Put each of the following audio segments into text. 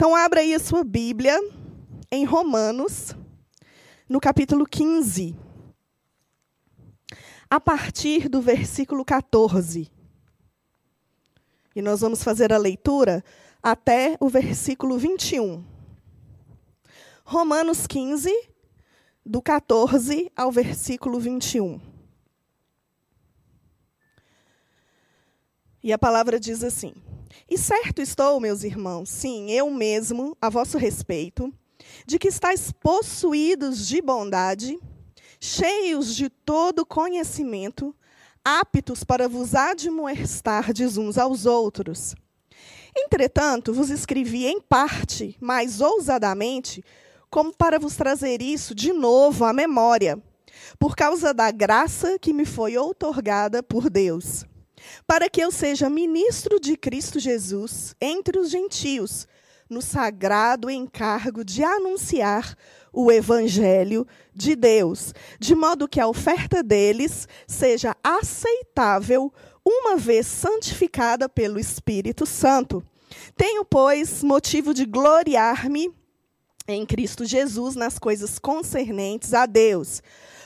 Então, abra aí a sua Bíblia em Romanos, no capítulo 15, a partir do versículo 14. E nós vamos fazer a leitura até o versículo 21. Romanos 15, do 14 ao versículo 21. E a palavra diz assim: E certo estou, meus irmãos, sim, eu mesmo, a vosso respeito, de que estáis possuídos de bondade, cheios de todo conhecimento, aptos para vos admoestardes uns aos outros. Entretanto, vos escrevi em parte, mais ousadamente, como para vos trazer isso de novo à memória, por causa da graça que me foi outorgada por Deus, para que eu seja ministro de Cristo Jesus entre os gentios, no sagrado encargo de anunciar o evangelho de Deus, de modo que a oferta deles seja aceitável, uma vez santificada pelo Espírito Santo. Tenho, pois, motivo de gloriar-me em Cristo Jesus nas coisas concernentes a Deus,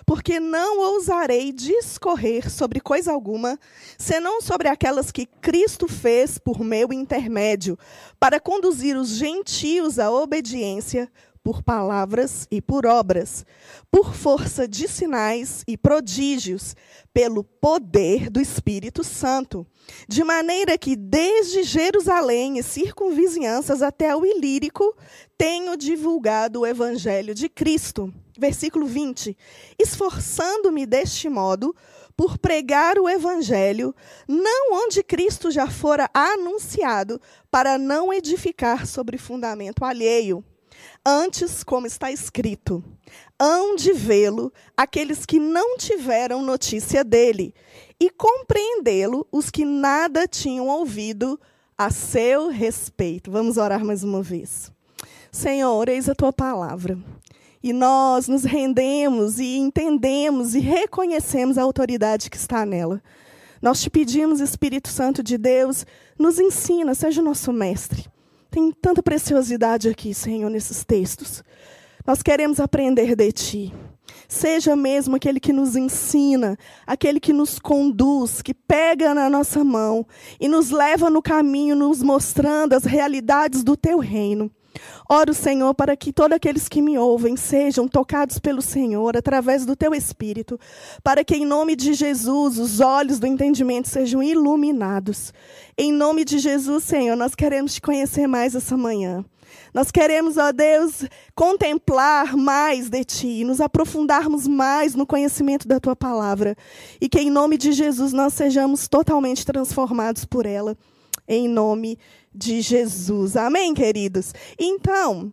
porque não ousarei discorrer sobre coisa alguma, senão sobre aquelas que Cristo fez por meu intermédio, para conduzir os gentios à obediência por palavras e por obras, por força de sinais e prodígios, pelo poder do Espírito Santo, de maneira que desde Jerusalém e circunvizinhanças até o Ilírico tenho divulgado o evangelho de Cristo. Versículo 20. Esforçando-me deste modo por pregar o evangelho, não onde Cristo já fora anunciado, para não edificar sobre fundamento alheio Antes, como está escrito, hão de vê-lo aqueles que não tiveram notícia dele, e compreendê-lo os que nada tinham ouvido a seu respeito. Vamos orar mais uma vez. Senhor, eis a tua palavra. E nós nos rendemos e entendemos e reconhecemos a autoridade que está nela. Nós te pedimos, Espírito Santo de Deus, nos ensina, seja o nosso mestre. Tem tanta preciosidade aqui, Senhor, nesses textos. Nós queremos aprender de Ti. Seja mesmo aquele que nos ensina, aquele que nos conduz, que pega na nossa mão e nos leva no caminho, nos mostrando as realidades do Teu reino. Oro, Senhor, para que todos aqueles que me ouvem sejam tocados pelo Senhor através do teu Espírito, para que, em nome de Jesus, os olhos do entendimento sejam iluminados. Em nome de Jesus, Senhor, nós queremos te conhecer mais essa manhã. Nós queremos, ó Deus, contemplar mais de Ti, nos aprofundarmos mais no conhecimento da Tua palavra. E que, em nome de Jesus, nós sejamos totalmente transformados por ela. Em nome de Jesus. Amém, queridos? Então,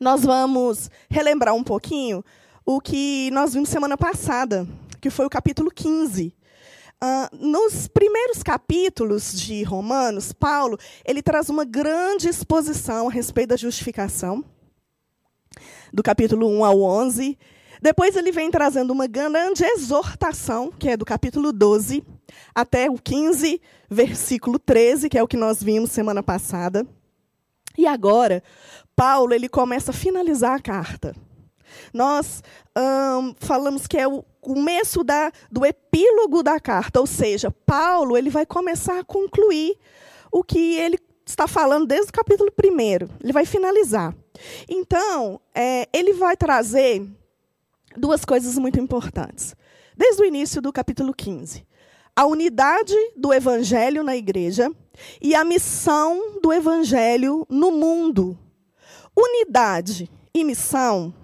nós vamos relembrar um pouquinho o que nós vimos semana passada, que foi o capítulo 15. Uh, nos primeiros capítulos de Romanos, Paulo ele traz uma grande exposição a respeito da justificação, do capítulo 1 ao 11. Depois ele vem trazendo uma grande exortação, que é do capítulo 12 até o 15, versículo 13, que é o que nós vimos semana passada. E agora, Paulo ele começa a finalizar a carta. Nós hum, falamos que é o começo da, do epílogo da carta, ou seja, Paulo ele vai começar a concluir o que ele está falando desde o capítulo 1. Ele vai finalizar. Então, é, ele vai trazer duas coisas muito importantes. Desde o início do capítulo 15 a unidade do evangelho na igreja e a missão do evangelho no mundo. Unidade e missão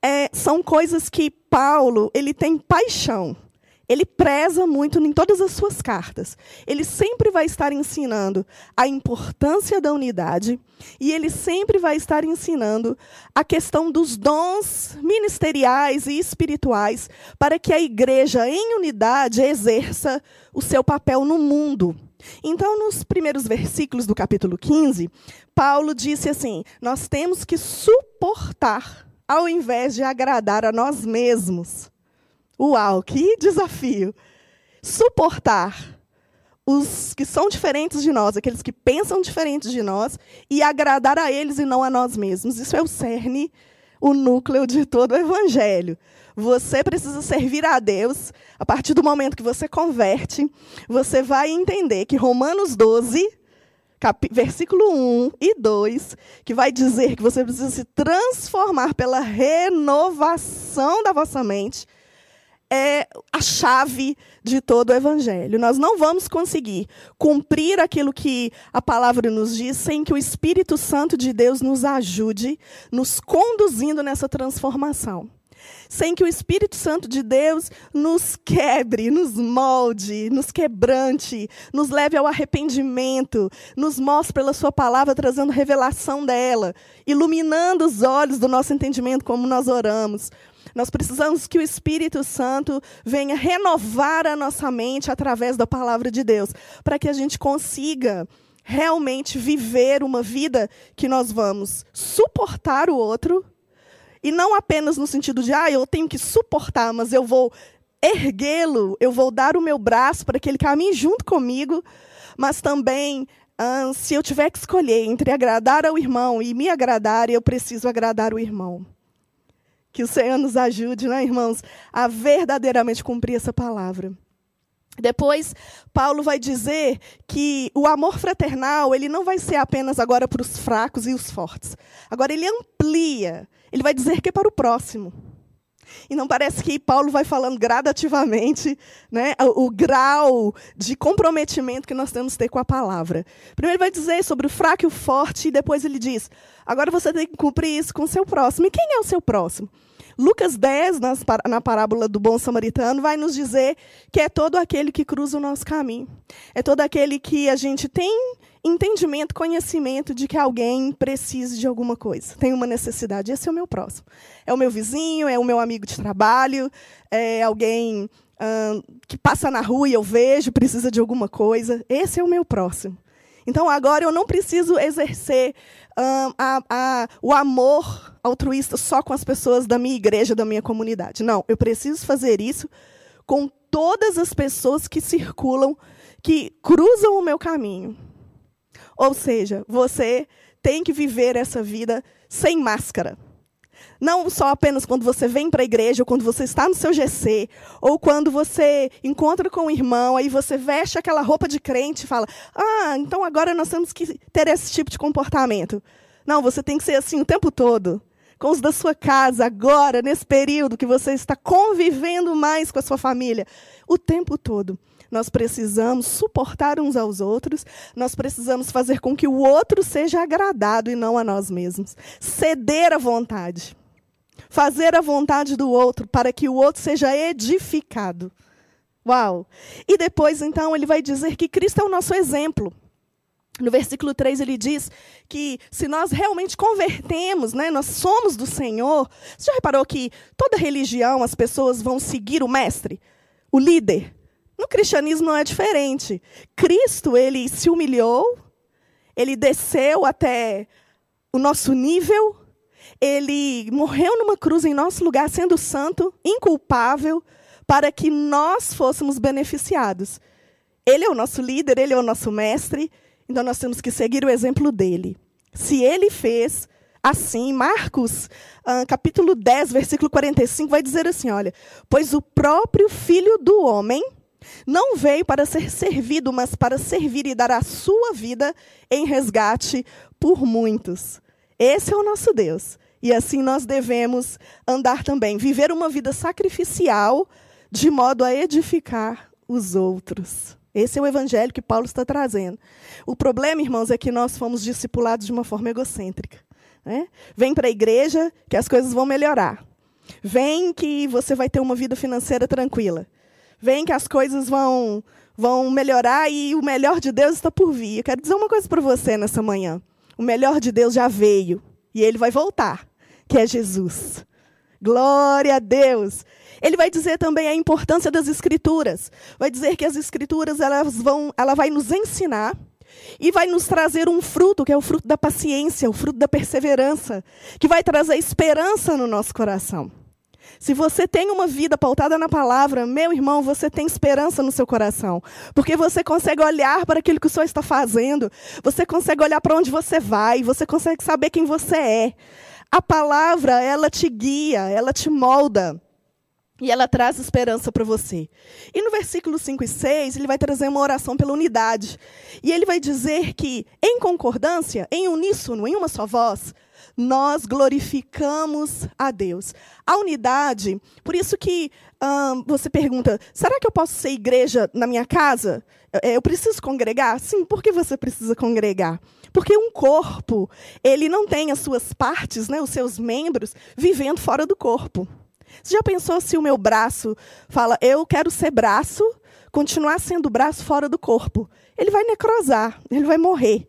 é, são coisas que Paulo ele tem paixão. Ele preza muito em todas as suas cartas. Ele sempre vai estar ensinando a importância da unidade e ele sempre vai estar ensinando a questão dos dons ministeriais e espirituais para que a igreja em unidade exerça o seu papel no mundo. Então, nos primeiros versículos do capítulo 15, Paulo disse assim: Nós temos que suportar ao invés de agradar a nós mesmos. Uau, que desafio! Suportar os que são diferentes de nós, aqueles que pensam diferentes de nós, e agradar a eles e não a nós mesmos. Isso é o cerne, o núcleo de todo o evangelho. Você precisa servir a Deus. A partir do momento que você converte, você vai entender que Romanos 12, cap... versículo 1 e 2, que vai dizer que você precisa se transformar pela renovação da vossa mente, é a chave de todo o evangelho. Nós não vamos conseguir cumprir aquilo que a palavra nos diz sem que o Espírito Santo de Deus nos ajude, nos conduzindo nessa transformação sem que o Espírito Santo de Deus nos quebre, nos molde, nos quebrante, nos leve ao arrependimento, nos mostre pela Sua palavra, trazendo revelação dela, iluminando os olhos do nosso entendimento como nós oramos. Nós precisamos que o Espírito Santo venha renovar a nossa mente através da palavra de Deus, para que a gente consiga realmente viver uma vida que nós vamos suportar o outro e não apenas no sentido de, ah, eu tenho que suportar, mas eu vou erguê-lo, eu vou dar o meu braço para que ele caminhe junto comigo, mas também, ah, se eu tiver que escolher entre agradar ao irmão e me agradar, eu preciso agradar o irmão. Que o Senhor nos ajude, né, irmãos, a verdadeiramente cumprir essa palavra. Depois, Paulo vai dizer que o amor fraternal, ele não vai ser apenas agora para os fracos e os fortes. Agora ele amplia ele vai dizer que é para o próximo. E não parece que Paulo vai falando gradativamente né, o, o, grau de comprometimento que nós temos que ter com a palavra. Primeiro ele vai dizer sobre o fraco e o forte, e depois ele diz: agora você tem que cumprir isso com o seu próximo. E quem é o seu próximo? Lucas 10, na parábola do bom samaritano, vai nos dizer que é todo aquele que cruza o nosso caminho. É todo aquele que a gente tem entendimento, conhecimento de que alguém precise de alguma coisa, tem uma necessidade. Esse é o meu próximo. É o meu vizinho, é o meu amigo de trabalho, é alguém que passa na rua e eu vejo, precisa de alguma coisa. Esse é o meu próximo. Então agora eu não preciso exercer a, a, o amor altruísta só com as pessoas da minha igreja, da minha comunidade. Não, eu preciso fazer isso com todas as pessoas que circulam, que cruzam o meu caminho. Ou seja, você tem que viver essa vida sem máscara. Não só apenas quando você vem para a igreja, ou quando você está no seu GC, ou quando você encontra com um irmão, aí você veste aquela roupa de crente e fala: Ah, então agora nós temos que ter esse tipo de comportamento. Não, você tem que ser assim o tempo todo. Com os da sua casa, agora, nesse período que você está convivendo mais com a sua família, o tempo todo nós precisamos suportar uns aos outros, nós precisamos fazer com que o outro seja agradado e não a nós mesmos. Ceder à vontade. Fazer a vontade do outro para que o outro seja edificado. Uau! E depois, então, ele vai dizer que Cristo é o nosso exemplo. No versículo 3 ele diz que se nós realmente convertemos, né, nós somos do Senhor. Você já reparou que toda religião as pessoas vão seguir o mestre, o líder? No cristianismo não é diferente. Cristo, ele se humilhou, ele desceu até o nosso nível, ele morreu numa cruz em nosso lugar, sendo santo, inculpável, para que nós fôssemos beneficiados. Ele é o nosso líder, ele é o nosso mestre, então nós temos que seguir o exemplo dele. Se ele fez assim, Marcos, uh, capítulo 10, versículo 45, vai dizer assim: olha, pois o próprio filho do homem não veio para ser servido, mas para servir e dar a sua vida em resgate por muitos. Esse é o nosso Deus. E assim nós devemos andar também, viver uma vida sacrificial de modo a edificar os outros. Esse é o evangelho que Paulo está trazendo. O problema, irmãos, é que nós fomos discipulados de uma forma egocêntrica. Né? Vem para a igreja que as coisas vão melhorar. Vem que você vai ter uma vida financeira tranquila. Vem que as coisas vão, vão melhorar e o melhor de Deus está por vir. Eu quero dizer uma coisa para você nessa manhã. O melhor de Deus já veio e ele vai voltar, que é Jesus. Glória a Deus. Ele vai dizer também a importância das escrituras. Vai dizer que as escrituras elas vão, ela vai nos ensinar e vai nos trazer um fruto, que é o fruto da paciência, o fruto da perseverança, que vai trazer esperança no nosso coração. Se você tem uma vida pautada na palavra, meu irmão, você tem esperança no seu coração. Porque você consegue olhar para aquilo que o Senhor está fazendo, você consegue olhar para onde você vai, você consegue saber quem você é. A palavra, ela te guia, ela te molda. E ela traz esperança para você. E no versículo 5 e 6, ele vai trazer uma oração pela unidade. E ele vai dizer que, em concordância, em uníssono, em uma só voz, nós glorificamos a Deus. A unidade, por isso que hum, você pergunta: será que eu posso ser igreja na minha casa? Eu, preciso congregar? Sim, por que você precisa congregar? Porque um corpo, ele não tem as suas partes, né, os seus membros, vivendo fora do corpo. Você já pensou se o meu braço fala, eu quero ser braço, continuar sendo braço fora do corpo? Ele vai necrosar, ele vai morrer.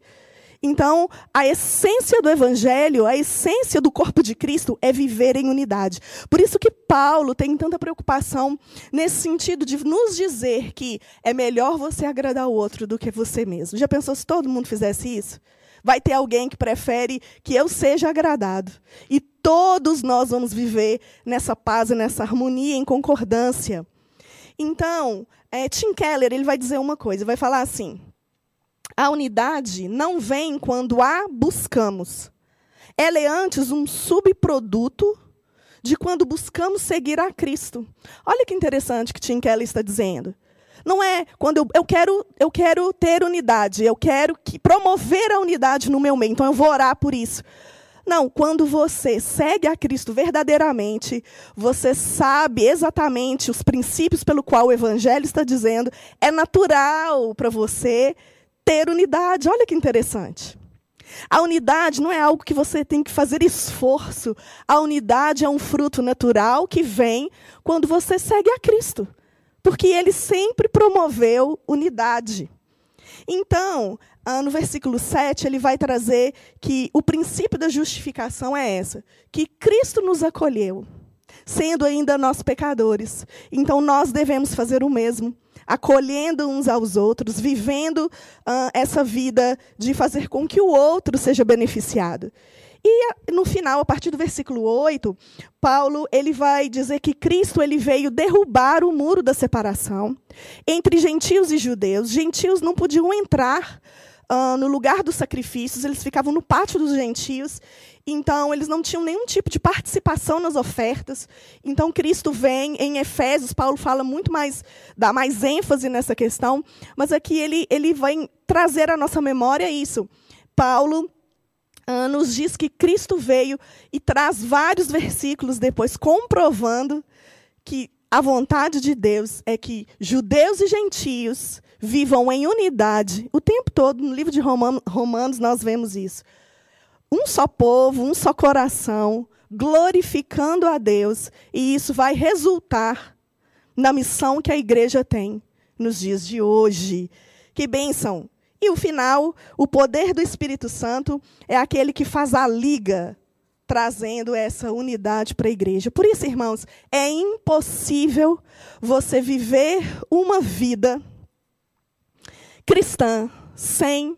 Então, a essência do evangelho, a essência do corpo de Cristo é viver em unidade. Por isso que Paulo tem tanta preocupação nesse sentido de nos dizer que é melhor você agradar o outro do que você mesmo. Já pensou se todo mundo fizesse isso? Vai ter alguém que prefere que eu seja agradado. E todos nós vamos viver nessa paz e nessa harmonia, em concordância. Então, é, Tim Keller ele vai dizer uma coisa, vai falar assim: a unidade não vem quando a buscamos. Ela é antes um subproduto de quando buscamos seguir a Cristo. Olha que interessante que Tim Keller está dizendo. Não é quando eu, eu, quero, eu quero ter unidade, eu quero que, promover a unidade no meu meio, então eu vou orar por isso. Não, quando você segue a Cristo verdadeiramente, você sabe exatamente os princípios pelo qual o Evangelho está dizendo, é natural para você ter unidade. Olha que interessante. A unidade não é algo que você tem que fazer esforço. A unidade é um fruto natural que vem quando você segue a Cristo. Porque ele sempre promoveu unidade. Então, ah, no versículo 7, ele vai trazer que o princípio da justificação é essa: que Cristo nos acolheu, sendo ainda nós pecadores. Então, nós devemos fazer o mesmo acolhendo uns aos outros, vivendo uh, essa vida de fazer com que o outro seja beneficiado. E no final, a partir do versículo 8, Paulo ele vai dizer que Cristo ele veio derrubar o muro da separação entre gentios e judeus. Gentios não podiam entrar uh, no lugar dos sacrifícios, eles ficavam no pátio dos gentios então, eles não tinham nenhum tipo de participação nas ofertas. Então, Cristo vem em Efésios, Paulo fala muito mais, dá mais ênfase nessa questão, mas aqui ele, ele vai trazer à nossa memória isso. Paulo ah, nos diz que Cristo veio e traz vários versículos depois comprovando que a vontade de Deus é que judeus e gentios vivam em unidade o tempo todo. No livro de Romanos, nós vemos isso um só povo, um só coração, glorificando a Deus, e isso vai resultar na missão que a igreja tem nos dias de hoje. Que bênção! E o final, o poder do Espírito Santo é aquele que faz a liga, trazendo essa unidade para a igreja. Por isso, irmãos, é impossível você viver uma vida cristã sem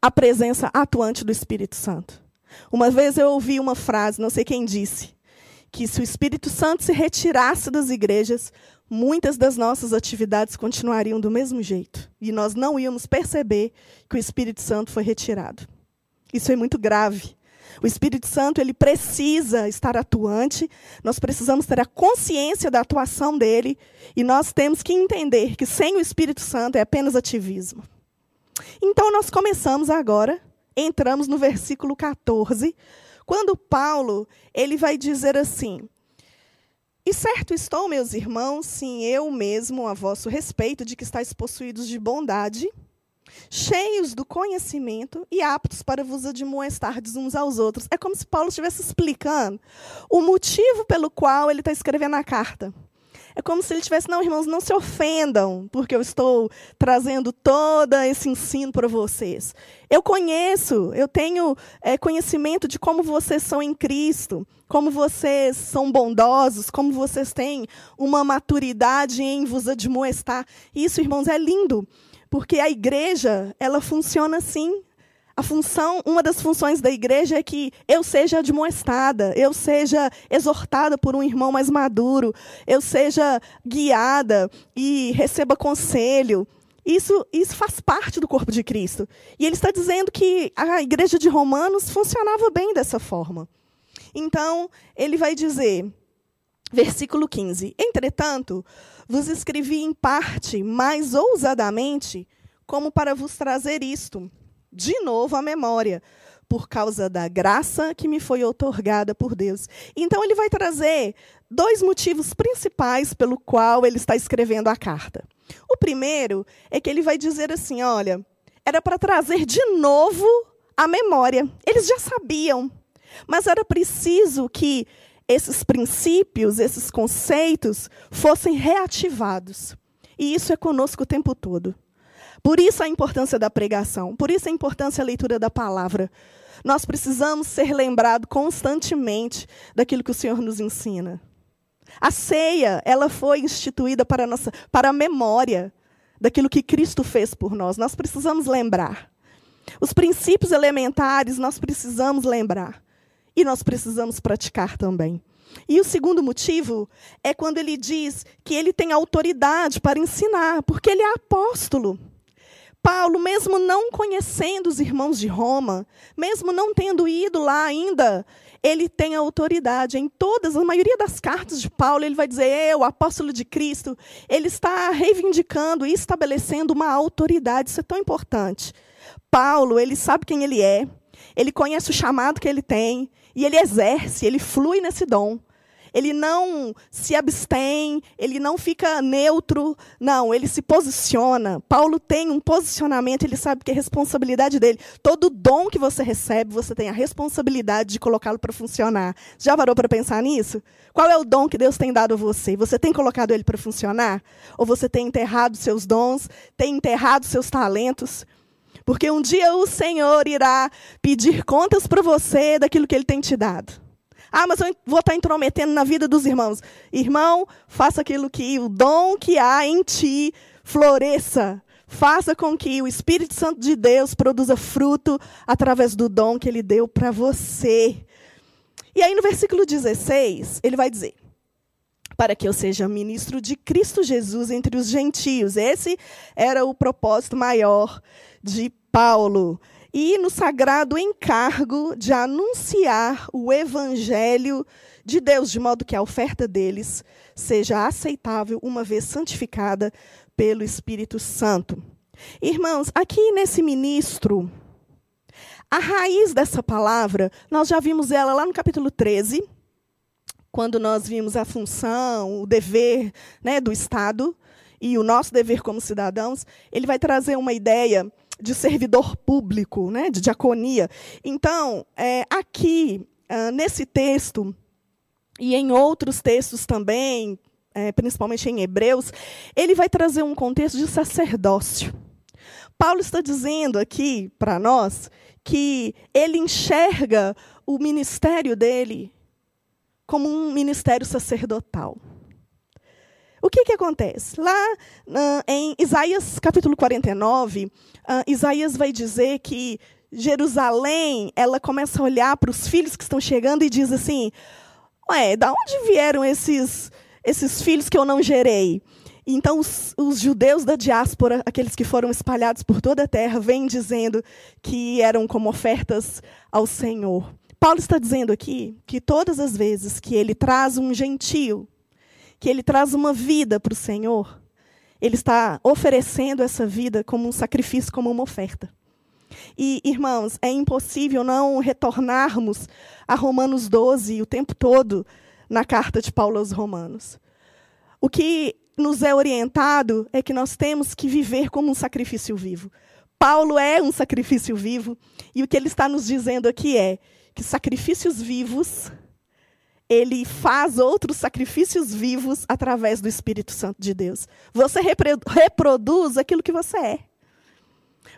a presença atuante do Espírito Santo. Uma vez eu ouvi uma frase, não sei quem disse, que se o Espírito Santo se retirasse das igrejas, muitas das nossas atividades continuariam do mesmo jeito. E nós não íamos perceber que o Espírito Santo foi retirado. Isso é muito grave. O Espírito Santo ele precisa estar atuante, nós precisamos ter a consciência da atuação dele e nós temos que entender que sem o Espírito Santo é apenas ativismo. Então nós começamos agora entramos no versículo 14, quando Paulo ele vai dizer assim: E certo estou, meus irmãos, sim, eu mesmo a vosso respeito, de que estáis possuídos de bondade, cheios do conhecimento e aptos para vos admoestardes uns aos outros. É como se Paulo estivesse explicando o motivo pelo qual ele está escrevendo a carta. É como se ele tivesse, não, irmãos, não se ofendam, porque eu estou trazendo todo esse ensino para vocês. Eu conheço, eu tenho é, conhecimento de como vocês são em Cristo, como vocês são bondosos, como vocês têm uma maturidade em vos admoestar. Isso, irmãos, é lindo, porque a igreja, ela funciona assim. a função, uma das funções da igreja é que eu seja admoestada, eu seja exortada por um irmão mais maduro, eu seja guiada e receba conselho. Isso, isso faz parte do corpo de Cristo. E ele está dizendo que a igreja de Romanos funcionava bem dessa forma. Então, ele vai dizer, versículo 15: Entretanto, vos escrevi em parte, mais ousadamente, como para vos trazer isto de novo à memória, por causa da graça que me foi otorgada por Deus. Então ele vai trazer dois motivos principais pelo qual ele está escrevendo a carta. O primeiro é que ele vai dizer assim, olha, era para trazer de novo a memória. Eles já sabiam, mas era preciso que esses princípios, esses conceitos fossem reativados. E isso é conosco o tempo todo. Por isso a importância da pregação, por isso a importância da leitura da palavra. Nós precisamos ser lembrados constantemente daquilo que o Senhor nos ensina. A ceia, ela foi instituída para a, nossa, para a memória daquilo que Cristo fez por nós. Nós precisamos lembrar. Os princípios elementares nós precisamos lembrar. E nós precisamos praticar também. E o segundo motivo é quando ele diz que ele tem autoridade para ensinar, porque ele é apóstolo. Paulo, mesmo não conhecendo os irmãos de Roma, mesmo não tendo ido lá ainda, ele tem autoridade. Em todas, a maioria das cartas de Paulo, ele vai dizer, eu, apóstolo de Cristo, ele está reivindicando e estabelecendo uma autoridade. Isso é tão importante. Paulo, ele sabe quem ele é, ele conhece o chamado que ele tem, e ele exerce, ele flui nesse dom ele não se abstém, ele não fica neutro, não, ele se posiciona. Paulo tem um posicionamento, ele sabe que é responsabilidade dele. Todo dom que você recebe, você tem a responsabilidade de colocá-lo para funcionar. Já parou para pensar nisso? Qual é o dom que Deus tem dado a você? Você tem colocado ele para funcionar? Ou você tem enterrado seus dons, tem enterrado seus talentos? Porque um dia o Senhor irá pedir contas para você daquilo que ele tem te dado. Ah, mas eu vou estar intrometendo na vida dos irmãos. Irmão, faça aquilo que o dom que há em ti floresça. Faça com que o Espírito Santo de Deus produza fruto através do dom que ele deu para você. E aí no versículo 16, ele vai dizer: para que eu seja ministro de Cristo Jesus entre os gentios. Esse era o propósito maior de Paulo e no sagrado encargo de anunciar o evangelho de Deus, de modo que a oferta deles seja aceitável, uma vez santificada pelo Espírito Santo. Irmãos, aqui nesse ministro, a raiz dessa palavra, nós já vimos ela lá no capítulo 13, quando nós vimos a função, o dever né, do Estado e o nosso dever como cidadãos. Ele vai trazer uma ideia de servidor público, né, de diaconia. Então, é, aqui, uh, nesse texto, e em outros textos também, é, principalmente em Hebreus, ele vai trazer um contexto de sacerdócio. Paulo está dizendo aqui para nós que ele enxerga o ministério dele como um ministério sacerdotal. O que, que acontece? Lá uh, em Isaías capítulo 49, uh, Isaías vai dizer que Jerusalém, ela começa a olhar para os filhos que estão chegando e diz assim: Ué, da onde vieram esses, esses filhos que eu não gerei? Então, os, os, judeus da diáspora, aqueles que foram espalhados por toda a terra, vêm dizendo que eram como ofertas ao Senhor. Paulo está dizendo aqui que todas as vezes que ele traz um gentio que ele traz uma vida para o Senhor, ele está oferecendo essa vida como um sacrifício, como uma oferta. E, irmãos, é impossível não retornarmos a Romanos 12 o tempo todo na carta de Paulo aos Romanos. O que nos é orientado é que nós temos que viver como um sacrifício vivo. Paulo é um sacrifício vivo, e o que ele está nos dizendo aqui é que sacrifícios vivos ele faz outros sacrifícios vivos através do Espírito Santo de Deus. Você reproduz aquilo que você é.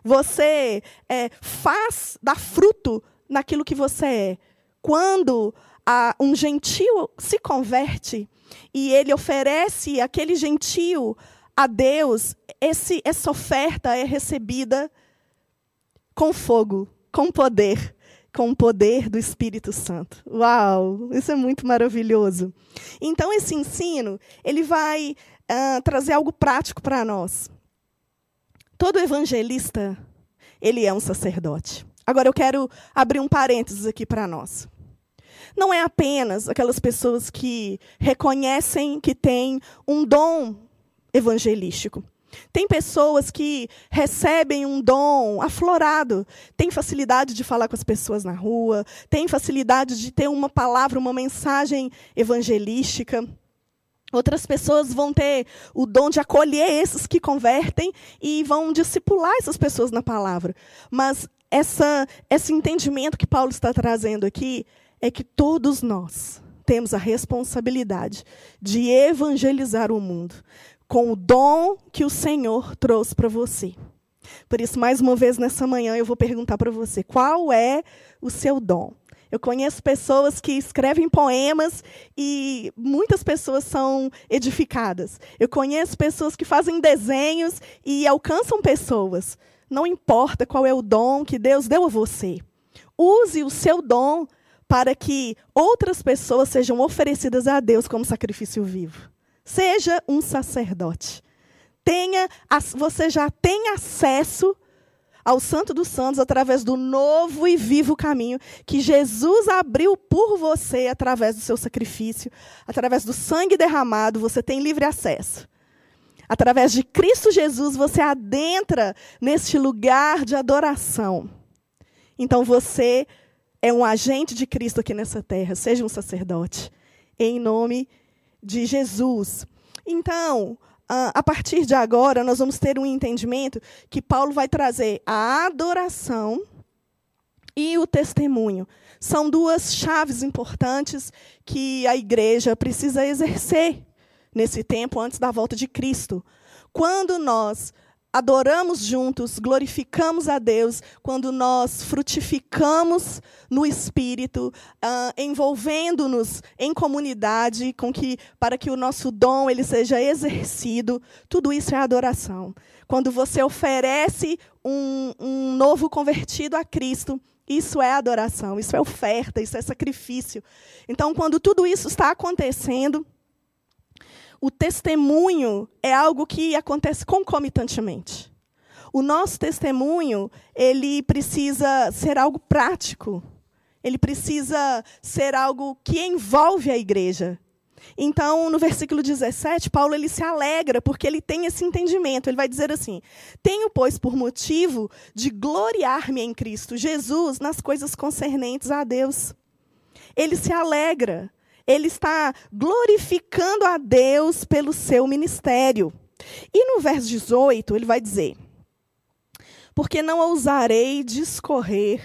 Você é, faz, dá fruto naquilo que você é. Quando a, um gentio se converte e ele oferece aquele gentio a Deus, esse, essa oferta é recebida com fogo, com poder, com o poder do Espírito Santo. Uau, isso é muito maravilhoso. Então esse ensino, ele vai uh, trazer algo prático para nós. Todo evangelista, ele é um sacerdote. Agora eu quero abrir um parênteses aqui para nós. Não é apenas aquelas pessoas que reconhecem que têm um dom evangelístico. Tem pessoas que recebem um dom aflorado, tem facilidade de falar com as pessoas na rua, tem facilidade de ter uma palavra, uma mensagem evangelística. Outras pessoas vão ter o dom de acolher esses que convertem e vão discipular essas pessoas na palavra. Mas essa, esse entendimento que Paulo está trazendo aqui é que todos nós temos a responsabilidade de evangelizar o mundo com o dom que o Senhor trouxe para você. Por isso, mais uma vez nessa manhã, eu vou perguntar para você: qual é o seu dom? Eu conheço pessoas que escrevem poemas e muitas pessoas são edificadas. Eu conheço pessoas que fazem desenhos e alcançam pessoas. Não importa qual é o dom que Deus deu a você. Use o seu dom para que outras pessoas sejam oferecidas a Deus como sacrifício vivo. Seja um sacerdote. Tenha, você já tem acesso ao Santo dos Santos através do novo e vivo caminho que Jesus abriu por você através do seu sacrifício, através do sangue derramado, você tem livre acesso. Através de Cristo Jesus, você adentra neste lugar de adoração. Então você é um agente de Cristo aqui nessa terra, seja um sacerdote, em nome de Jesus. Então, a partir de agora, nós vamos ter um entendimento que Paulo vai trazer a adoração e o testemunho. São duas chaves importantes que a igreja precisa exercer nesse tempo antes da volta de Cristo. Quando nós adoramos juntos, glorificamos a Deus, quando nós frutificamos no Espírito, uh, envolvendo-nos em comunidade, com que, para que o nosso dom ele seja exercido, tudo isso é adoração. Quando você oferece um, um novo convertido a Cristo, isso é adoração, isso é oferta, isso é sacrifício. Então, quando tudo isso está acontecendo, o testemunho é algo que acontece concomitantemente. O nosso testemunho, ele precisa ser algo prático. Ele precisa ser algo que envolve a igreja. Então, no versículo 17, Paulo ele se alegra porque ele tem esse entendimento. Ele vai dizer assim: Tenho, pois, por motivo de gloriar-me em Cristo Jesus nas coisas concernentes a Deus. Ele se alegra ele está glorificando a Deus pelo seu ministério. E no verso 18, ele vai dizer: Porque não ousarei discorrer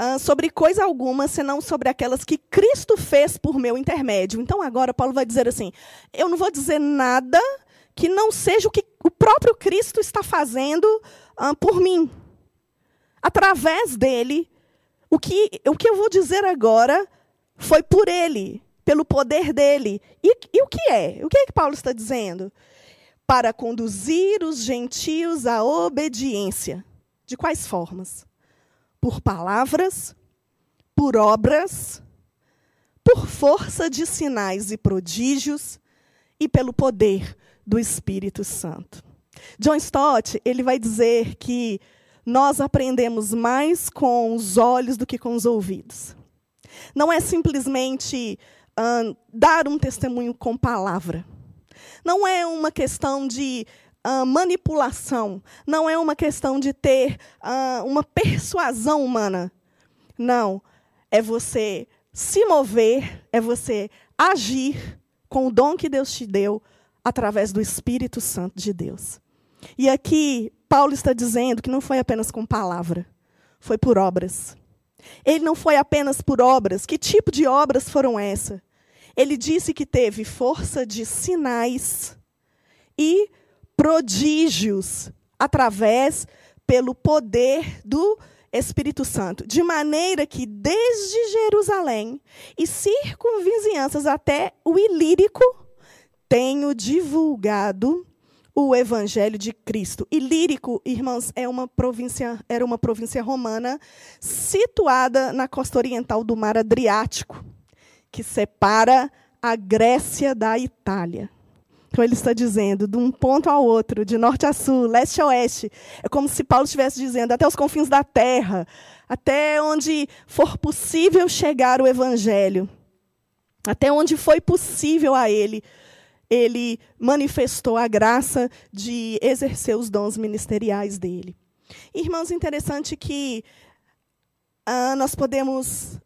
uh, sobre coisa alguma, senão sobre aquelas que Cristo fez por meu intermédio. Então agora Paulo vai dizer assim: Eu não vou dizer nada que não seja o que o próprio Cristo está fazendo uh, por mim. Através dele, o que, o que eu vou dizer agora foi por ele, pelo poder dele. E, e o que é? O que é que Paulo está dizendo? Para conduzir os gentios à obediência. De quais formas? Por palavras, por obras, por força de sinais e prodígios e pelo poder do Espírito Santo. John Stott, ele vai dizer que nós aprendemos mais com os olhos do que com os ouvidos. Não é simplesmente dar um testemunho com palavra. Não é uma questão de manipulação. Não é uma questão de ter uma persuasão humana. Não. É você se mover, é você agir com o dom que Deus te deu através do Espírito Santo de Deus. E aqui, Paulo está dizendo que não foi apenas com palavra, foi por obras. Ele não foi apenas por obras. Que tipo de obras foram essas? Ele disse que teve força de sinais e prodígios através pelo poder do Espírito Santo, de maneira que desde Jerusalém e circunvizinhanças até o Ilírico tenho divulgado o evangelho de Cristo. E Lírico, irmãos, é uma província, era uma província romana situada na costa oriental do Mar Adriático, que separa a Grécia da Itália. Então ele está dizendo, de um ponto ao outro, de norte a sul, leste a oeste. É como se Paulo estivesse dizendo, até os confins da terra, até onde for possível chegar o evangelho, até onde foi possível a ele ele manifestou a graça de exercer os dons ministeriais dele. Irmãos, interessante que ah, nós podemos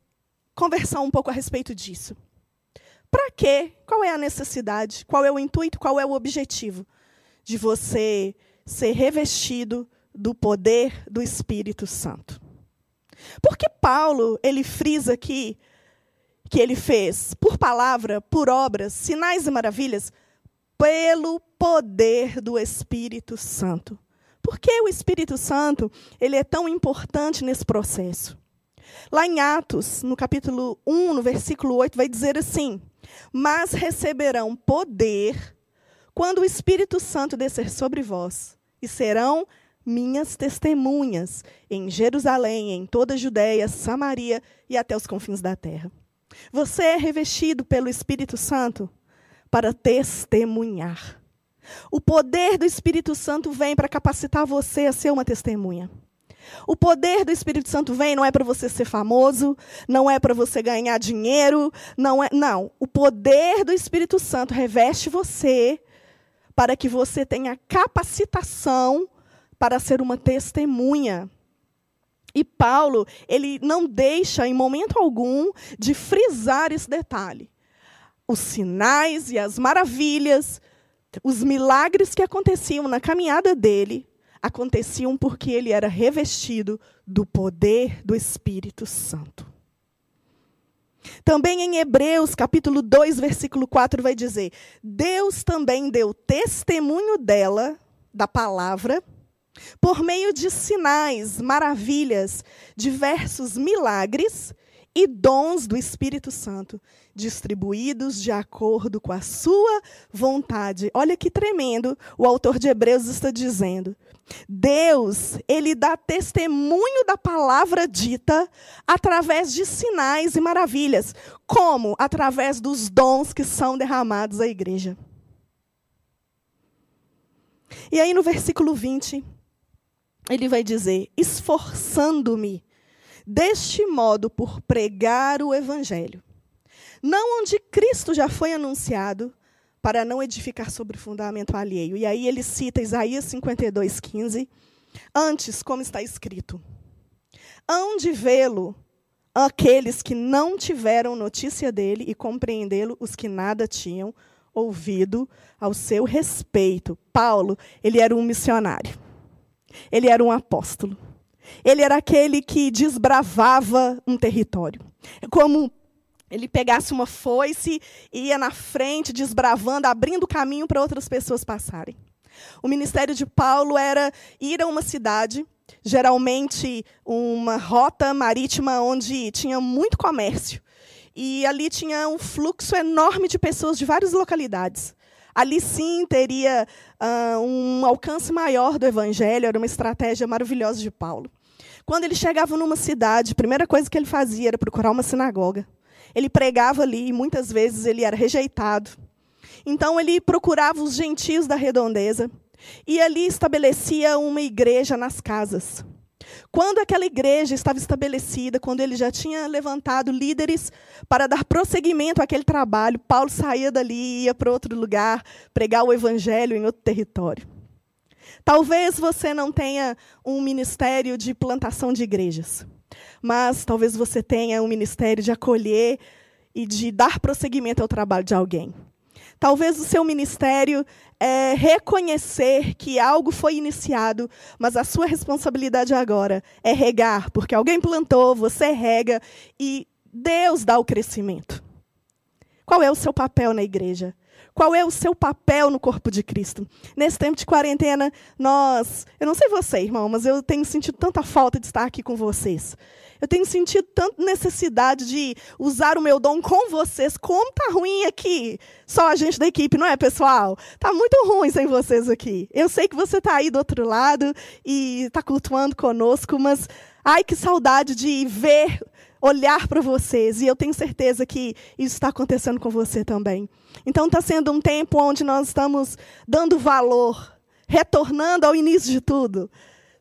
conversar um pouco a respeito disso. Para quê? Qual é a necessidade? Qual é o intuito? Qual é o objetivo de você ser revestido do poder do Espírito Santo? Porque Paulo, ele frisa aqui que ele fez por palavra, por obras, sinais e maravilhas, pelo poder do Espírito Santo. Por que o Espírito Santo ele é tão importante nesse processo? Lá em Atos, no capítulo 1, no versículo 8, vai dizer assim: Mas receberão poder quando o Espírito Santo descer sobre vós, e serão minhas testemunhas em Jerusalém, em toda a Judéia, Samaria e até os confins da terra. Você é revestido pelo Espírito Santo para testemunhar. O poder do Espírito Santo vem para capacitar você a ser uma testemunha. O poder do Espírito Santo vem não é para você ser famoso, não é para você ganhar dinheiro, não é, não. O poder do Espírito Santo reveste você para que você tenha capacitação para ser uma testemunha. E Paulo, ele não deixa em momento algum de frisar esse detalhe. Os sinais e as maravilhas, os milagres que aconteciam na caminhada dele, aconteciam porque ele era revestido do poder do Espírito Santo. Também em Hebreus, capítulo 2, versículo 4, vai dizer: Deus também deu testemunho dela, da palavra, por meio de sinais, maravilhas, diversos milagres e dons do Espírito Santo, distribuídos de acordo com a sua vontade. Olha que tremendo o autor de Hebreus está dizendo. Deus, ele dá testemunho da palavra dita através de sinais e maravilhas, como através dos dons que são derramados à igreja. E aí no versículo 20, ele vai dizer: esforçando-me deste modo por pregar o evangelho, não onde Cristo já foi anunciado, para não edificar sobre fundamento alheio. E aí ele cita Isaías 52, 15. Antes, como está escrito: hão de vê-lo aqueles que não tiveram notícia dele e compreendê-lo os que nada tinham ouvido ao seu respeito. Paulo, ele era um missionário. Ele era um apóstolo. Ele era aquele que desbravava um território. É como ele pegasse uma foice e ia na frente, desbravando, abrindo caminho para outras pessoas passarem. O ministério de Paulo era ir a uma cidade, geralmente uma rota marítima onde tinha muito comércio. E ali tinha um fluxo enorme de pessoas de várias localidades ali sim teria uh, um alcance maior do evangelho, era uma estratégia maravilhosa de Paulo. Quando ele chegava numa cidade, a primeira coisa que ele fazia era procurar uma sinagoga. Ele pregava ali e muitas vezes ele era rejeitado. Então ele procurava os gentios da redondeza e ali estabelecia uma igreja nas casas. Quando aquela igreja estava estabelecida, quando ele já tinha levantado líderes para dar prosseguimento àquele trabalho, Paulo saía dali e ia para outro lugar, pregar o evangelho em outro território. Talvez você não tenha um ministério de plantação de igrejas, mas talvez você tenha um ministério de acolher e de dar prosseguimento ao trabalho de alguém. Talvez o seu ministério é reconhecer que algo foi iniciado, mas a sua responsabilidade agora é regar, porque alguém plantou, você rega e Deus dá o crescimento. Qual é o seu papel na igreja? Qual é o seu papel no corpo de Cristo? Nesse tempo de quarentena, nós. Eu não sei você, irmão, mas eu tenho sentido tanta falta de estar aqui com vocês. Eu tenho sentido tanta necessidade de usar o meu dom com vocês. Como tá ruim aqui? Só a gente da equipe, não é, pessoal? Tá muito ruim sem vocês aqui. Eu sei que você está aí do outro lado e está cultuando conosco, mas ai que saudade de ver, olhar para vocês. E eu tenho certeza que isso está acontecendo com você também. Então está sendo um tempo onde nós estamos dando valor, retornando ao início de tudo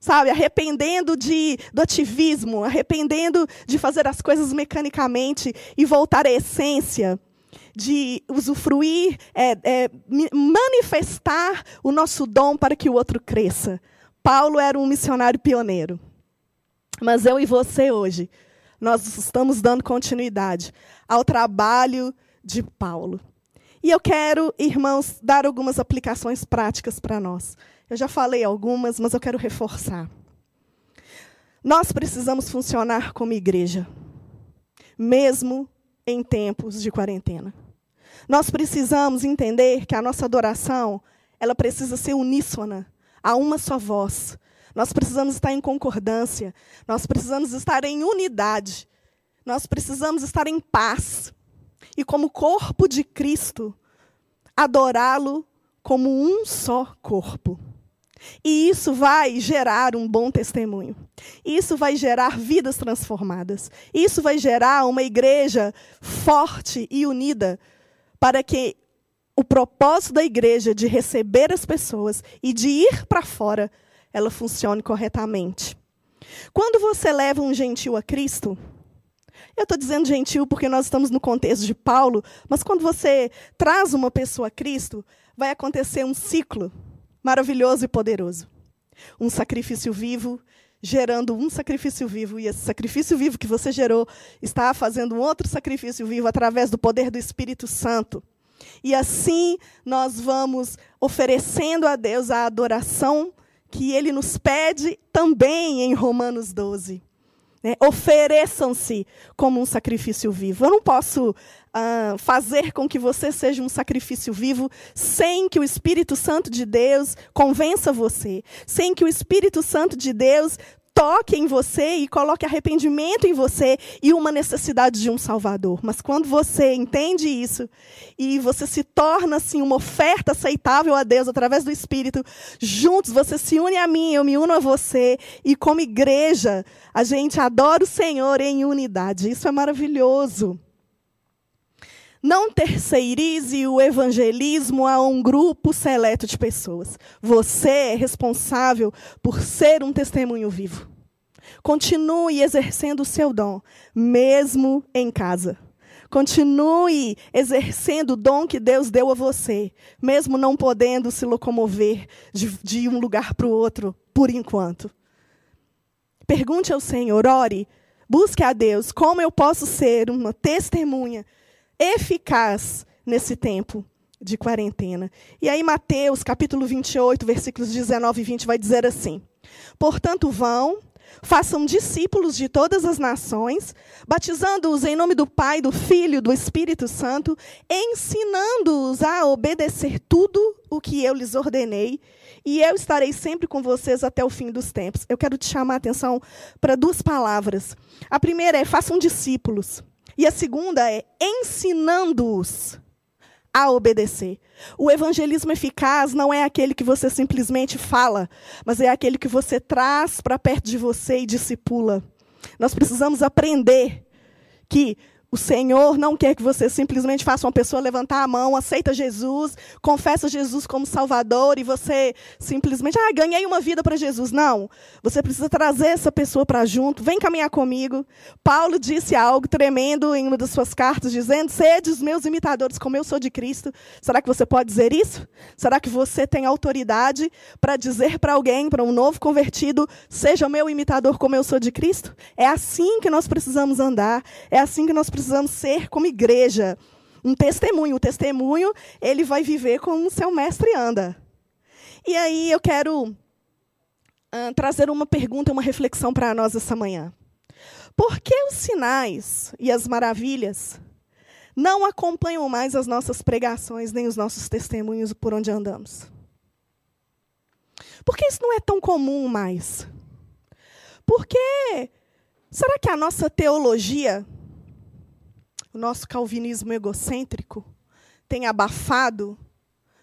sabe, arrependendo de, do ativismo, arrependendo de fazer as coisas mecanicamente e voltar à essência, de usufruir, é, é, manifestar o nosso dom para que o outro cresça. Paulo era um missionário pioneiro. Mas eu e você hoje, nós estamos dando continuidade ao trabalho de Paulo. E eu quero, irmãos, dar algumas aplicações práticas para nós. Eu já falei algumas, mas eu quero reforçar. Nós precisamos funcionar como igreja, mesmo em tempos de quarentena. Nós precisamos entender que a nossa adoração, ela precisa ser uníssona, a uma só voz. Nós precisamos estar em concordância, nós precisamos estar em unidade, nós precisamos estar em paz. E como corpo de Cristo, adorá-lo como um só corpo. E isso vai gerar um bom testemunho. Isso vai gerar vidas transformadas. Isso vai gerar uma igreja forte e unida para que o propósito da igreja de receber as pessoas e de ir para fora, ela funcione corretamente. Quando você leva um gentil a Cristo, eu estou dizendo gentil porque nós estamos no contexto de Paulo, mas quando você traz uma pessoa a Cristo, vai acontecer um ciclo maravilhoso e poderoso. Um sacrifício vivo, gerando um sacrifício vivo, e esse sacrifício vivo que você gerou está fazendo um outro sacrifício vivo através do poder do Espírito Santo. E assim nós vamos oferecendo a Deus a adoração que ele nos pede também em Romanos 12. Né? Ofereçam-se como um sacrifício vivo. Eu não posso uh, fazer com que você seja um sacrifício vivo sem que o Espírito Santo de Deus convença você, sem que o Espírito Santo de Deus toque em você e coloque arrependimento em você e uma necessidade de um Salvador. Mas quando você entende isso e você se torna assim uma oferta aceitável a Deus através do Espírito, juntos você se une a mim, eu me uno a você e como igreja a gente adora o Senhor em unidade. Isso é maravilhoso. Não terceirize o evangelismo a um grupo seleto de pessoas. Você é responsável por ser um testemunho vivo. Continue exercendo o seu dom, mesmo em casa. Continue exercendo o dom que Deus deu a você, mesmo não podendo se locomover de, de um lugar para o outro, por enquanto. Pergunte ao Senhor, ore, busque a Deus como eu posso ser uma testemunha eficaz nesse tempo de quarentena. E aí, Mateus, capítulo 28, versículos 19 e 20, vai dizer assim: Portanto, vão, façam discípulos de todas as nações, batizando-os em nome do Pai, do Filho e do Espírito Santo, ensinando-os a obedecer tudo o que eu lhes ordenei, e eu estarei sempre com vocês até o fim dos tempos. Eu quero te chamar a atenção para duas palavras. A primeira é: façam discípulos. E a segunda é ensinando-os a obedecer. O evangelismo eficaz não é aquele que você simplesmente fala, mas é aquele que você traz para perto de você e discipula. Nós precisamos aprender que o Senhor não quer que você simplesmente faça uma pessoa levantar a mão, aceita Jesus, confessa Jesus como Salvador e você simplesmente, ah, ganhei uma vida para Jesus. Não. Você precisa trazer essa pessoa para junto, vem caminhar comigo. Paulo disse algo tremendo em uma das suas cartas, dizendo: Sede os meus imitadores, como eu sou de Cristo. Será que você pode dizer isso? Será que você tem autoridade para dizer para alguém, para um novo convertido, seja meu imitador, como eu sou de Cristo? É assim que nós precisamos andar, é assim que nós precisamos ser como igreja. Um testemunho. O testemunho, ele vai viver como o seu mestre anda. E aí eu quero uh, trazer uma pergunta, uma reflexão para nós essa manhã. Por que os sinais e as maravilhas não acompanham mais as nossas pregações, nem os nossos testemunhos por onde andamos? Por que isso não é tão comum mais? Porque Será que a nossa teologia, o nosso calvinismo egocêntrico, tem abafado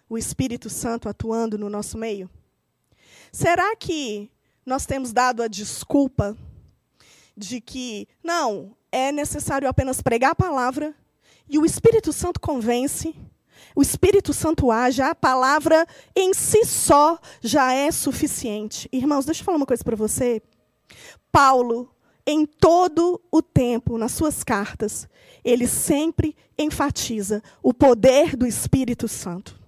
o Espírito Santo atuando no nosso meio? Será que nós temos dado a desculpa de que, não, é necessário apenas pregar a palavra e o Espírito Santo convence, o Espírito Santo age, a palavra em si só já é suficiente. Irmãos, deixa eu falar uma coisa para você. Paulo, em todo o tempo, nas suas cartas, ele sempre enfatiza o poder do Espírito Santo.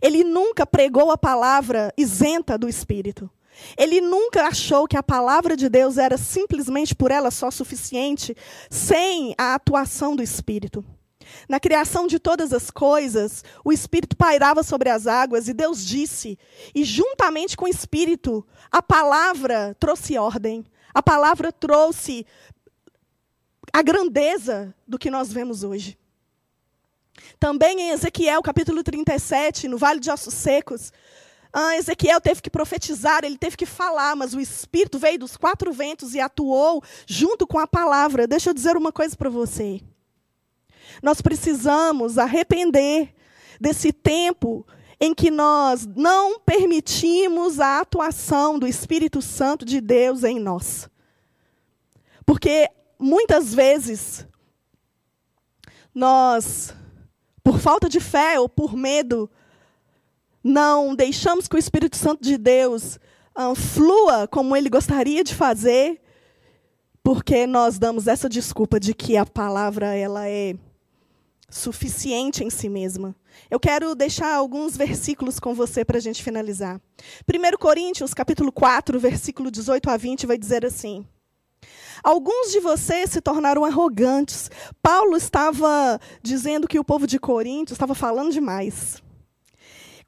Ele nunca pregou a palavra isenta do Espírito. Ele nunca achou que a palavra de Deus era simplesmente por ela só suficiente, sem a atuação do Espírito. Na criação de todas as coisas, o Espírito pairava sobre as águas e Deus disse, e juntamente com o Espírito, a palavra trouxe ordem, a palavra trouxe a grandeza do que nós vemos hoje. Também em Ezequiel, capítulo 37, no Vale de Ossos Secos, ah, Ezequiel teve que profetizar, ele teve que falar, mas o Espírito veio dos quatro ventos e atuou junto com a palavra. Deixa eu dizer uma coisa para você. Nós precisamos arrepender desse tempo em que nós não permitimos a atuação do Espírito Santo de Deus em nós. Porque muitas vezes nós, por falta de fé ou por medo, não deixamos que o Espírito Santo de Deus uh, flua como ele gostaria de fazer, porque nós damos essa desculpa de que a palavra ela é suficiente em si mesma. Eu quero deixar alguns versículos com você para a gente finalizar. 1 Coríntios, capítulo 4, versículo 18 a 20, vai dizer assim. Alguns de vocês se tornaram arrogantes. Paulo estava dizendo que o povo de Corinto estava falando demais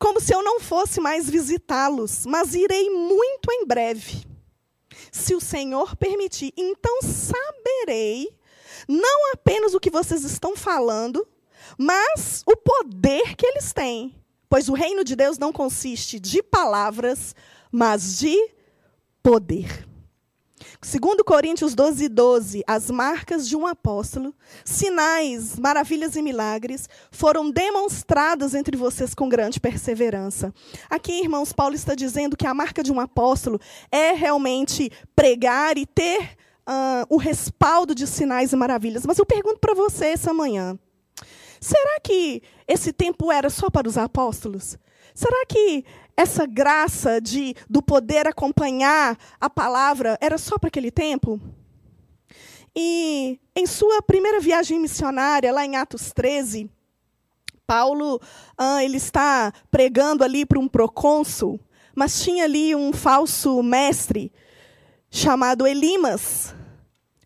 como se eu não fosse mais visitá-los, mas irei muito em breve. Se o Senhor permitir, então saberei não apenas o que vocês estão falando, mas o poder que eles têm. Pois o reino de Deus não consiste de palavras, mas de poder. Segundo Coríntios 12, 12, as marcas de um apóstolo, sinais, maravilhas e milagres foram demonstradas entre vocês com grande perseverança. Aqui, irmãos, Paulo está dizendo que a marca de um apóstolo é realmente pregar e ter uh, o respaldo de sinais e maravilhas. Mas eu pergunto para você essa manhã, será que esse tempo era só para os apóstolos? Será que essa graça de do poder acompanhar a palavra era só para aquele tempo? E em sua primeira viagem missionária, lá em Atos 13, Paulo ah, ele está pregando ali para um procônsul, mas tinha ali um falso mestre chamado Elimas,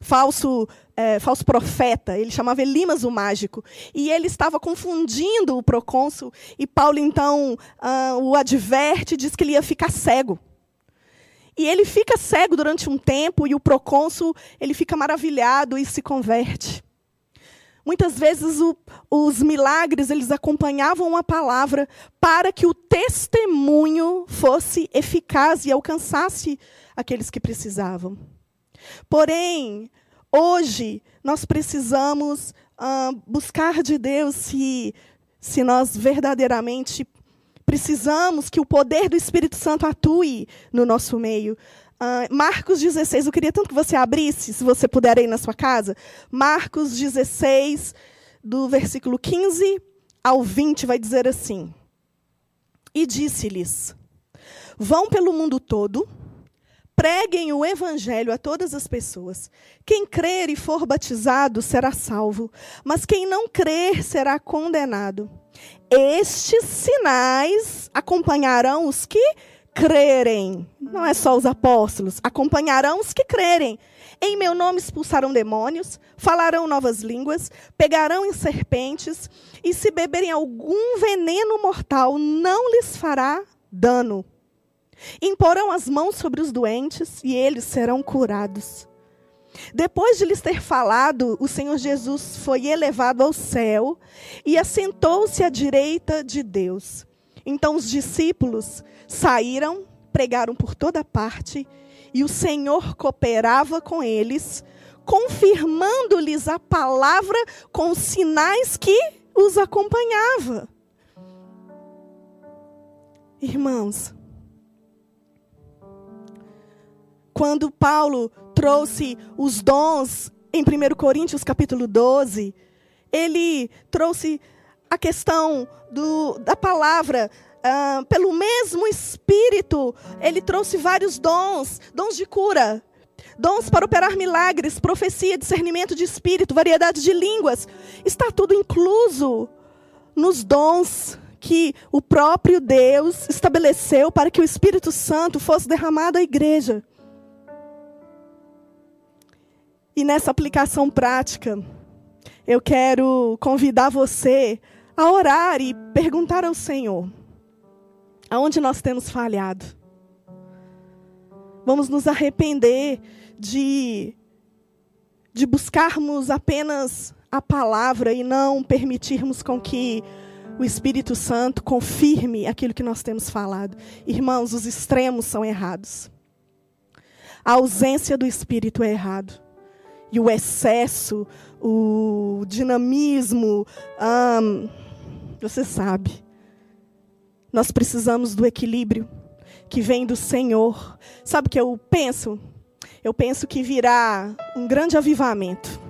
falso é, falso profeta, ele chamava Elimas o mágico, e ele estava confundindo o procônsul, e Paulo então uh, o adverte, diz que ele ia ficar cego. E ele fica cego durante um tempo, e o procônsul ele fica maravilhado e se converte. Muitas vezes o, os milagres eles acompanhavam a palavra para que o testemunho fosse eficaz e alcançasse aqueles que precisavam. Porém, Hoje, nós precisamos uh, buscar de Deus se, se nós verdadeiramente precisamos que o poder do Espírito Santo atue no nosso meio. Uh, Marcos 16, eu queria tanto que você abrisse, se você puder aí na sua casa. Marcos 16, do versículo 15 ao 20, vai dizer assim: E disse-lhes: Vão pelo mundo todo Preguem o evangelho a todas as pessoas. Quem crer e for batizado será salvo, mas quem não crer será condenado. Estes sinais acompanharão os que crerem. Não é só os apóstolos, acompanharão os que crerem. Em meu nome expulsarão demônios, falarão novas línguas, pegarão em serpentes, e se beberem algum veneno mortal, não lhes fará dano. Imporão as mãos sobre os doentes e eles serão curados. Depois de lhes ter falado, o Senhor Jesus foi elevado ao céu e assentou-se à direita de Deus. Então os discípulos saíram, pregaram por toda parte, e o Senhor cooperava com eles, confirmando-lhes a palavra com os sinais que os acompanhava. Irmãos, quando Paulo trouxe os dons em 1 Coríntios capítulo 12, ele trouxe a questão do, da palavra uh, pelo mesmo Espírito, ele trouxe vários dons, dons de cura, dons para operar milagres, profecia, discernimento de espírito, variedade de línguas. Está tudo incluso nos dons que o próprio Deus estabeleceu para que o Espírito Santo fosse derramado à igreja. E nessa aplicação prática, eu quero convidar você a orar e perguntar ao Senhor: aonde nós temos falhado? Vamos nos arrepender de, de buscarmos apenas a palavra e não permitirmos com que o Espírito Santo confirme aquilo que nós temos falado. Irmãos, os extremos são errados. A ausência do Espírito é errado e o excesso, o dinamismo, você sabe. Nós precisamos do equilíbrio que vem do Senhor. Sabe o que eu penso? Eu penso que virá um grande avivamento.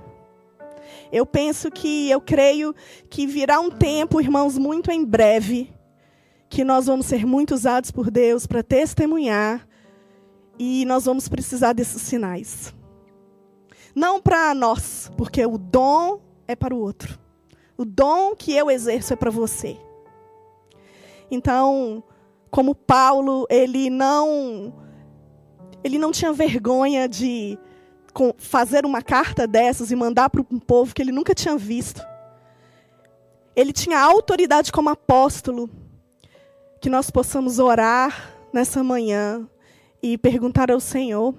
Eu penso que, eu creio que virá um tempo, irmãos, muito em breve, que nós vamos ser muito usados por Deus para testemunhar e nós vamos precisar desses sinais. Não para nós, porque o dom é para o outro. O dom que eu exerço é para você. Então, como Paulo, ele não ele não tinha vergonha de fazer uma carta dessas e mandar para um povo que ele nunca tinha visto. Ele tinha autoridade como apóstolo. Que nós possamos orar nessa manhã e perguntar ao Senhor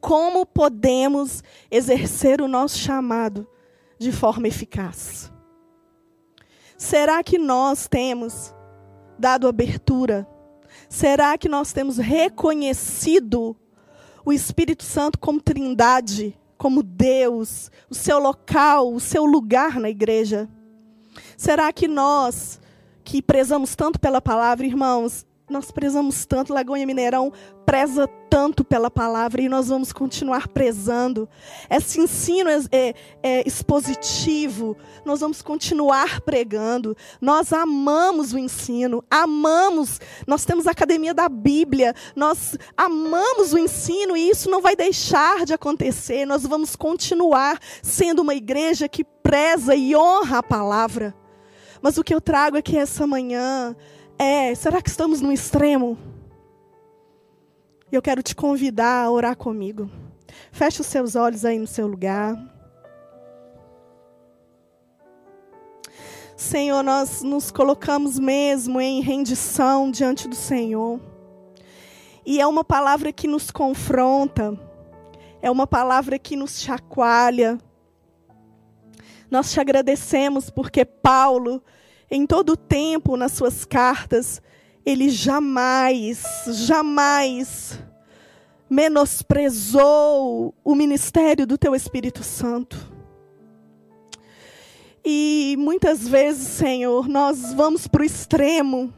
como podemos exercer o nosso chamado de forma eficaz? Será que nós temos dado abertura? Será que nós temos reconhecido o Espírito Santo como Trindade, como Deus, o seu local, o seu lugar na igreja? Será que nós, que prezamos tanto pela palavra, irmãos, nós prezamos tanto, Lagoinha Mineirão preza tanto pela palavra e nós vamos continuar prezando. Esse ensino é, é, é, expositivo, nós vamos continuar pregando. Nós amamos o ensino, amamos. Nós temos a Academia da Bíblia, nós amamos o ensino e isso não vai deixar de acontecer. Nós vamos continuar sendo uma igreja que preza e honra a palavra. Mas o que eu trago aqui essa manhã é: será que estamos no extremo? Eu quero te convidar a orar comigo. Feche os seus olhos aí no seu lugar. Senhor, nós nos colocamos mesmo em rendição diante do Senhor. E é uma palavra que nos confronta, é uma palavra que nos chacoalha. Nós te agradecemos porque Paulo em todo o tempo nas suas cartas, ele jamais, jamais menosprezou o ministério do teu Espírito Santo. E muitas vezes, Senhor, nós vamos para o extremo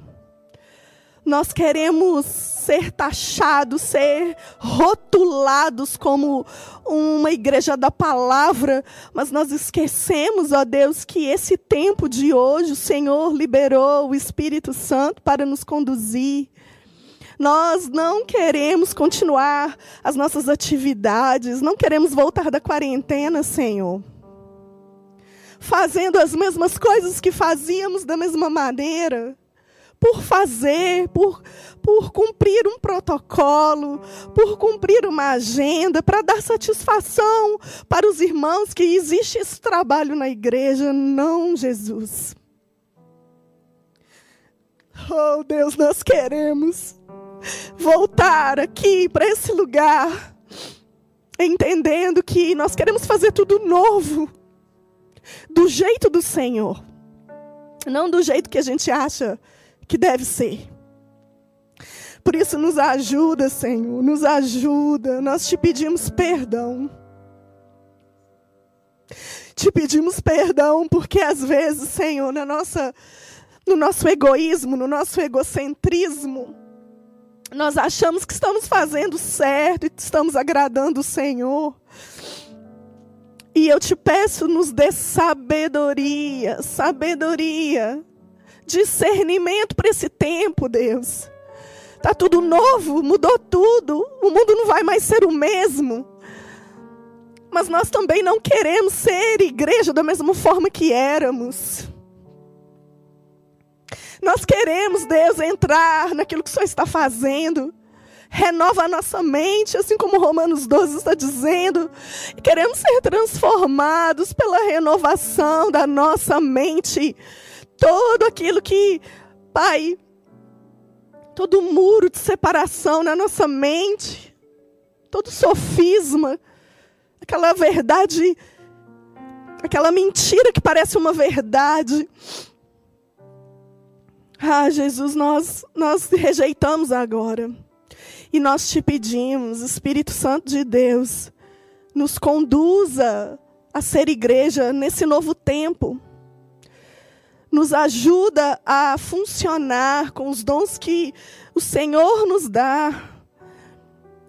nós queremos ser taxados, ser rotulados como uma igreja da palavra, mas nós esquecemos, ó Deus, que esse tempo de hoje o Senhor liberou o Espírito Santo para nos conduzir. Nós não queremos continuar as nossas atividades, não queremos voltar da quarentena, Senhor. Fazendo as mesmas coisas que fazíamos da mesma maneira por fazer, por, por cumprir um protocolo, por cumprir uma agenda, para dar satisfação para os irmãos que existe esse trabalho na igreja. Não, Jesus. Oh, Deus, nós queremos voltar aqui para esse lugar, entendendo que nós queremos fazer tudo novo, do jeito do Senhor, não do jeito que a gente acha que deve ser. Por isso, nos ajuda, Senhor, nos ajuda. Nós te pedimos perdão. Te pedimos perdão porque às vezes, Senhor, na nossa no nosso egoísmo, no nosso egocentrismo, nós achamos que estamos fazendo certo e estamos agradando o Senhor. E eu te peço, nos dê sabedoria, sabedoria, discernimento para esse tempo, Deus. Tá tudo novo, mudou tudo. O mundo não vai mais ser o mesmo. Mas nós também não queremos ser igreja da mesma forma que éramos. Nós queremos, Deus, entrar naquilo que o Senhor está fazendo. Renova a nossa mente, assim como Romanos 12 está dizendo. Queremos ser transformados pela renovação da nossa mente. Todo aquilo que, Pai, todo muro de separação na nossa mente, todo sofisma, aquela verdade, aquela mentira que parece uma verdade. Ah, Jesus, nós, nós rejeitamos agora. E nós te pedimos, Espírito Santo de Deus, nos conduza a ser igreja nesse novo tempo. Nos ajuda a funcionar com os dons que o Senhor nos dá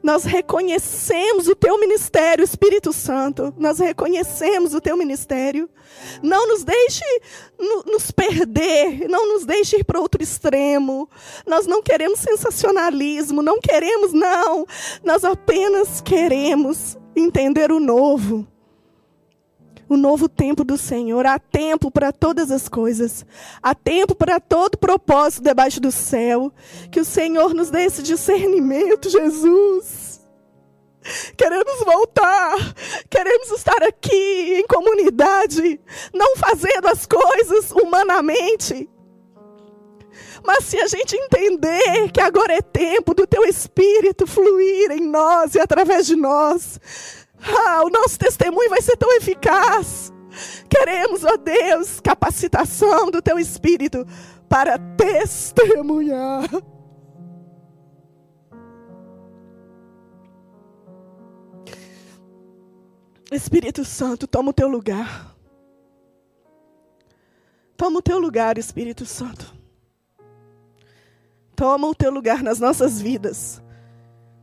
nós reconhecemos o teu ministério, Espírito Santo. Nós reconhecemos o teu ministério. Não nos deixe nos perder, não nos deixe ir para outro extremo. Nós não queremos sensacionalismo, não queremos, não. Nós apenas queremos entender o novo. O novo tempo do Senhor. Há tempo para todas as coisas. Há tempo para todo propósito debaixo do céu. Que o Senhor nos dê esse discernimento, Jesus. Queremos voltar, queremos estar aqui em comunidade, não fazendo as coisas humanamente, mas se a gente entender que agora é tempo do teu Espírito fluir em nós e através de nós, ah, o nosso testemunho vai ser tão eficaz. Queremos, ó Deus, capacitação do teu Espírito para testemunhar. Espírito Santo, toma o teu lugar. Toma o teu lugar, Espírito Santo. Toma o teu lugar nas nossas vidas.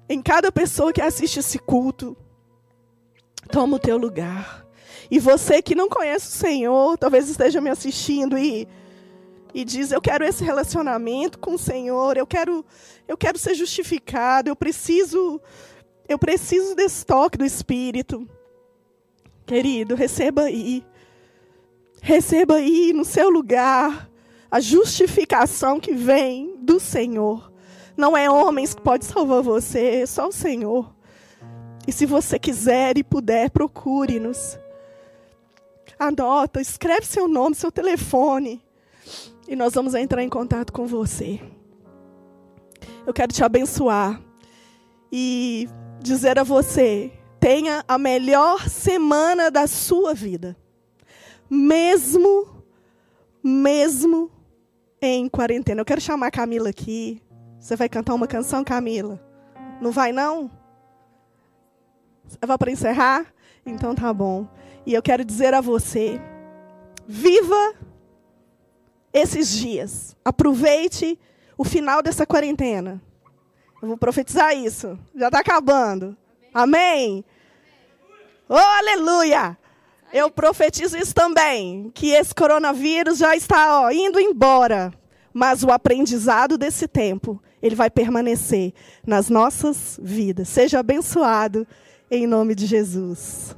Em cada pessoa que assiste esse culto. Toma o teu lugar. E você que não conhece o Senhor, talvez esteja me assistindo e e diz: "Eu quero esse relacionamento com o Senhor, eu quero eu quero ser justificado, eu preciso eu preciso desse toque do espírito". Querido, receba aí. Receba aí no seu lugar a justificação que vem do Senhor. Não é homens que pode salvar você, é só o Senhor. E se você quiser e puder, procure-nos. Anota, escreve seu nome, seu telefone. E nós vamos entrar em contato com você. Eu quero te abençoar e dizer a você: tenha a melhor semana da sua vida. Mesmo, mesmo em quarentena. Eu quero chamar a Camila aqui. Você vai cantar uma canção, Camila? Não vai, não? Vai para encerrar? Então tá bom. E eu quero dizer a você: viva esses dias. Aproveite o final dessa quarentena. Eu vou profetizar isso. Já está acabando. Amém? Oh, aleluia! Eu profetizo isso também, que esse coronavírus já está ó, indo embora, mas o aprendizado desse tempo, ele vai permanecer nas nossas vidas. Seja abençoado em nome de Jesus.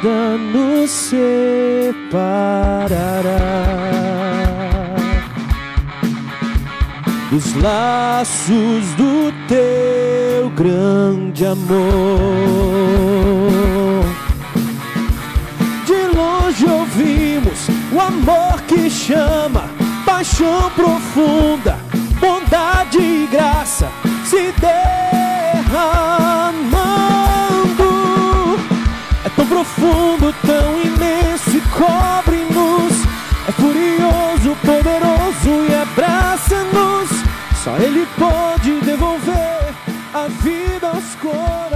nada nos separará os laços do teu grande amor. De longe ouvimos o amor que chama, paixão profunda, bondade e graça se derramando. É tão profundo, tão imenso e como que pode devolver a vida aos corações.